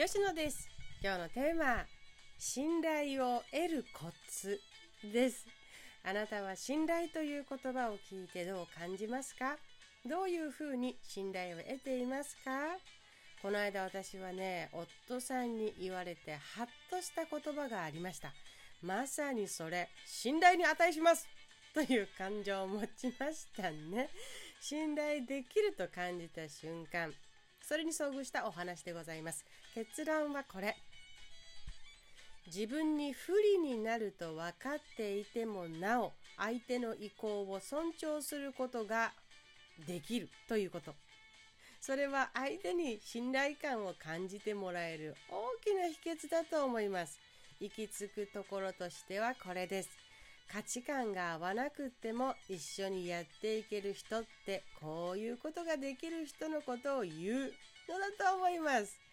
吉野です。今日のテーマ信頼を得るコツです。あなたは信頼という言葉を聞いてどう感じますか？どういうふうに信頼を得ていますか？この間私はね夫さんに言われてハッとした言葉がありました。まさにそれ信頼に値します！という感情を持ちましたね。信頼できると感じた瞬間それに遭遇したお話でございます。結論はこれ。自分に不利になると分かっていてもなお相手の意向を尊重することができるということ。それは相手に信頼感を感じてもらえる大きな秘訣だと思います。行き着くところとしてはこれです。価値観が合わなくっても一緒にやっていける人ってこういうことができる人のことを言うのだと思います。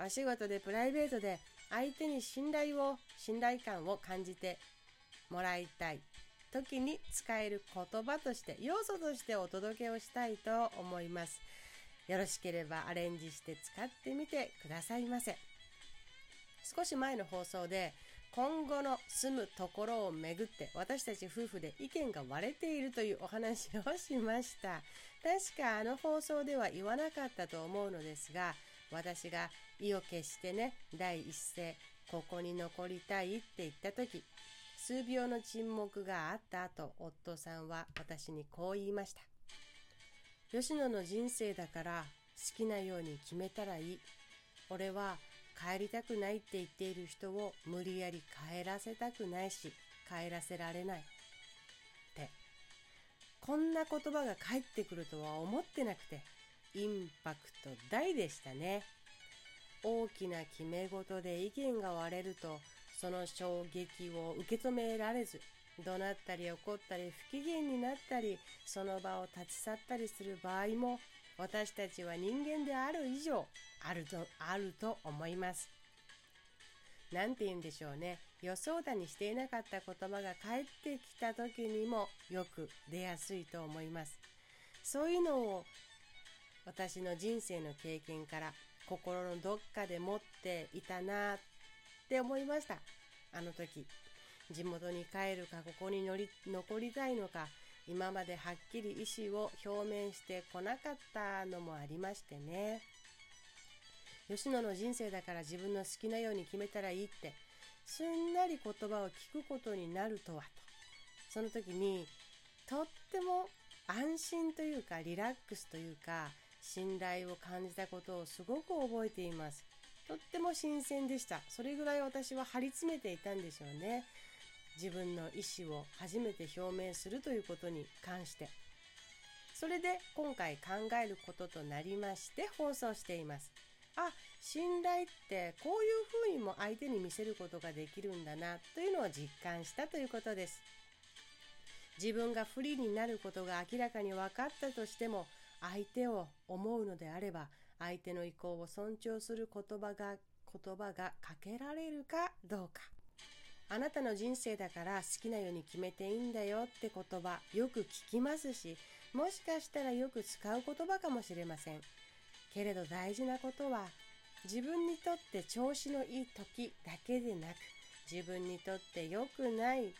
お仕事でプライベートで相手に信頼を信頼感を感じてもらいたい時に使える言葉として要素としてお届けをしたいと思います。よろしければアレンジして使ってみてくださいませ。少し前の放送で今後の住むところをめぐって私たち夫婦で意見が割れているというお話をしました。確かあの放送では言わなかったと思うのですが私が意を決してね第一声ここに残りたいって言った時数秒の沈黙があった後夫さんは私にこう言いました。吉野の人生だから好きなように決めたらいい。俺は帰りたくないって言っている人を無理やり帰らせたくないし帰らせられない。って。こんな言葉が返ってくるとは思ってなくて。インパクト大でしたね大きな決め事で意見が割れるとその衝撃を受け止められず怒鳴ったり怒ったり不機嫌になったりその場を立ち去ったりする場合も私たちは人間である以上あるとあると思います。なんて言うんでしょうね予想だにしていなかった言葉が返ってきた時にもよく出やすいと思います。そういうのを私の人生の経験から心のどっかで持っていたなって思いました。あの時地元に帰るかここに乗り残りたいのか今まではっきり意思を表明してこなかったのもありましてね。吉野の人生だから自分の好きなように決めたらいいってすんなり言葉を聞くことになるとはと。その時にとっても安心というかリラックスというか信頼を感じたことをすごく覚えています。とっても新鮮でした。それぐらい私は張り詰めていたんでしょうね。自分の意思を初めて表明するということに関して。それで今回考えることとなりまして放送しています。あ信頼ってこういうふうにも相手に見せることができるんだなというのを実感したということです。自分が不利になることが明らかに分かったとしても相手を思うのであれば相手の意向を尊重する言葉が言葉がかけられるかどうか。あなたの人生だから好きなように決めていいんだよって言葉よく聞きますしもしかしたらよく使う言葉かもしれません。けれど大事なことは自分にとって調子のいい時だけでなく自分にとって良くない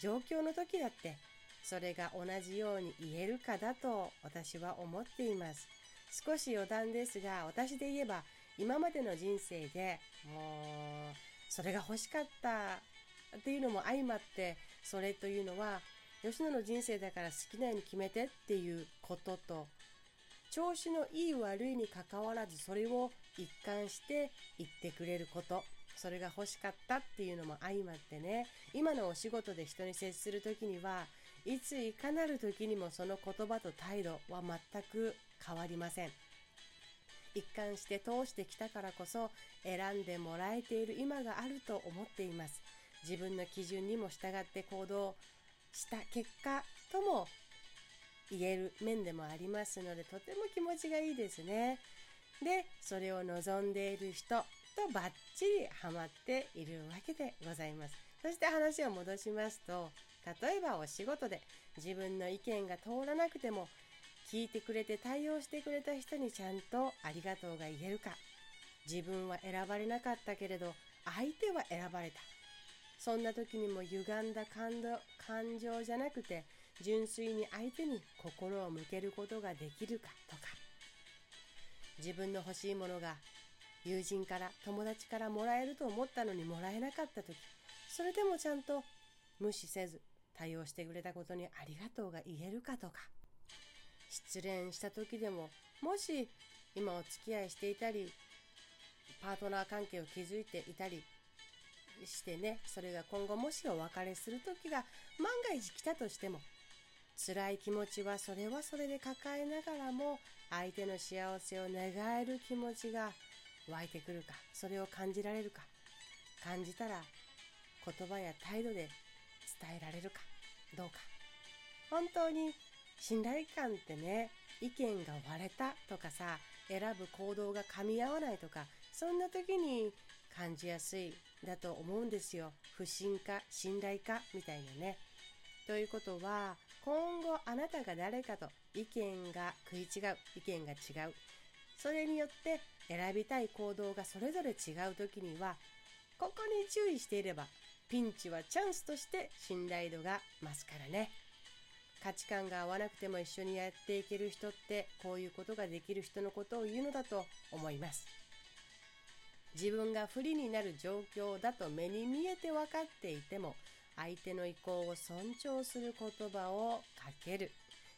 状況の時だってそれが同じように言えるかだと私は思っています。少し余談ですが、私で言えば今までの人生でもうそれが欲しかったっていうのも相まって、それというのは吉野の人生だから好きなように決めてっていうことと、調子のいい悪いにかかわらずそれを一貫して言ってくれること。それが欲しかったっていうのも相まってね、今のお仕事で人に接する時には、いついかなる時にもその言葉と態度は全く変わりません。一貫して通してきたからこそ選んでもらえている今があると思っています。自分の基準にも従って行動した結果とも言える面でもありますのでとても気持ちがいいですね。で、それを望んでいる人とバッチリハマっているわけでございます。そして話を戻しますと、例えばお仕事で自分の意見が通らなくても聞いてくれて対応してくれた人にちゃんとありがとうが言えるか。自分は選ばれなかったけれど相手は選ばれた。そんな時にも歪んだ感動感情じゃなくて純粋に相手に心を向けることができるかとか。自分の欲しいものが友人から友達からもらえると思ったのにもらえなかった時それでもちゃんと無視せず対応してくれたことにありがとうが言えるかとか。失恋した時でももし今お付き合いしていたりパートナー関係を築いていたりしてねそれが今後もしお別れする時が万が一来たとしても辛い気持ちはそれはそれで抱えながらも相手の幸せを願える気持ちが湧いてくるかそれを感じられるか。感じたら言葉や態度で伝えられるか。どうか。本当に信頼感ってね意見が割れたとかさ選ぶ行動が噛み合わないとかそんな時に感じやすいだと思うんですよ。不信か信頼かみたいなね。ということは今後あなたが誰かと意見が食い違う意見が違うそれによって選びたい行動がそれぞれ違う時にはここに注意していればピンチはチャンスとして信頼度が増すからね。価値観が合わなくても一緒にやっていける人ってこういうことができる人のことを言うのだと思います。自分が不利になる状況だと目に見えて分かっていても相手の意向を尊重する言葉をかける。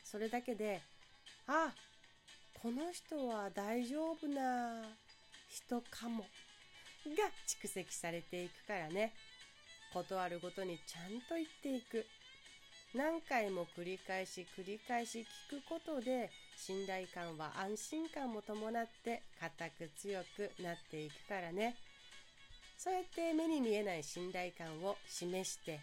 それだけであこの人は大丈夫な人かも。が蓄積されていくからね。断るごとにちゃんと言っていく何回も繰り返し繰り返し聞くことで信頼感は安心感も伴って固く強くなっていくからねそうやって目に見えない信頼感を示して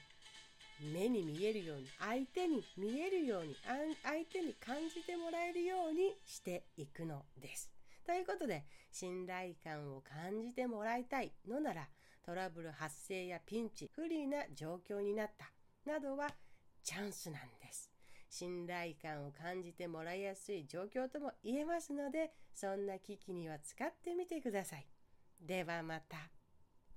目に見えるように相手に見えるように相手に感じてもらえるようにしていくのです。ということで信頼感を感じてもらいたいのならトラブル発生やピンチ不利な状況になったなどはチャンスなんです。信頼感を感じてもらいやすい状況とも言えますのでそんな危機には使ってみてください。ではまた。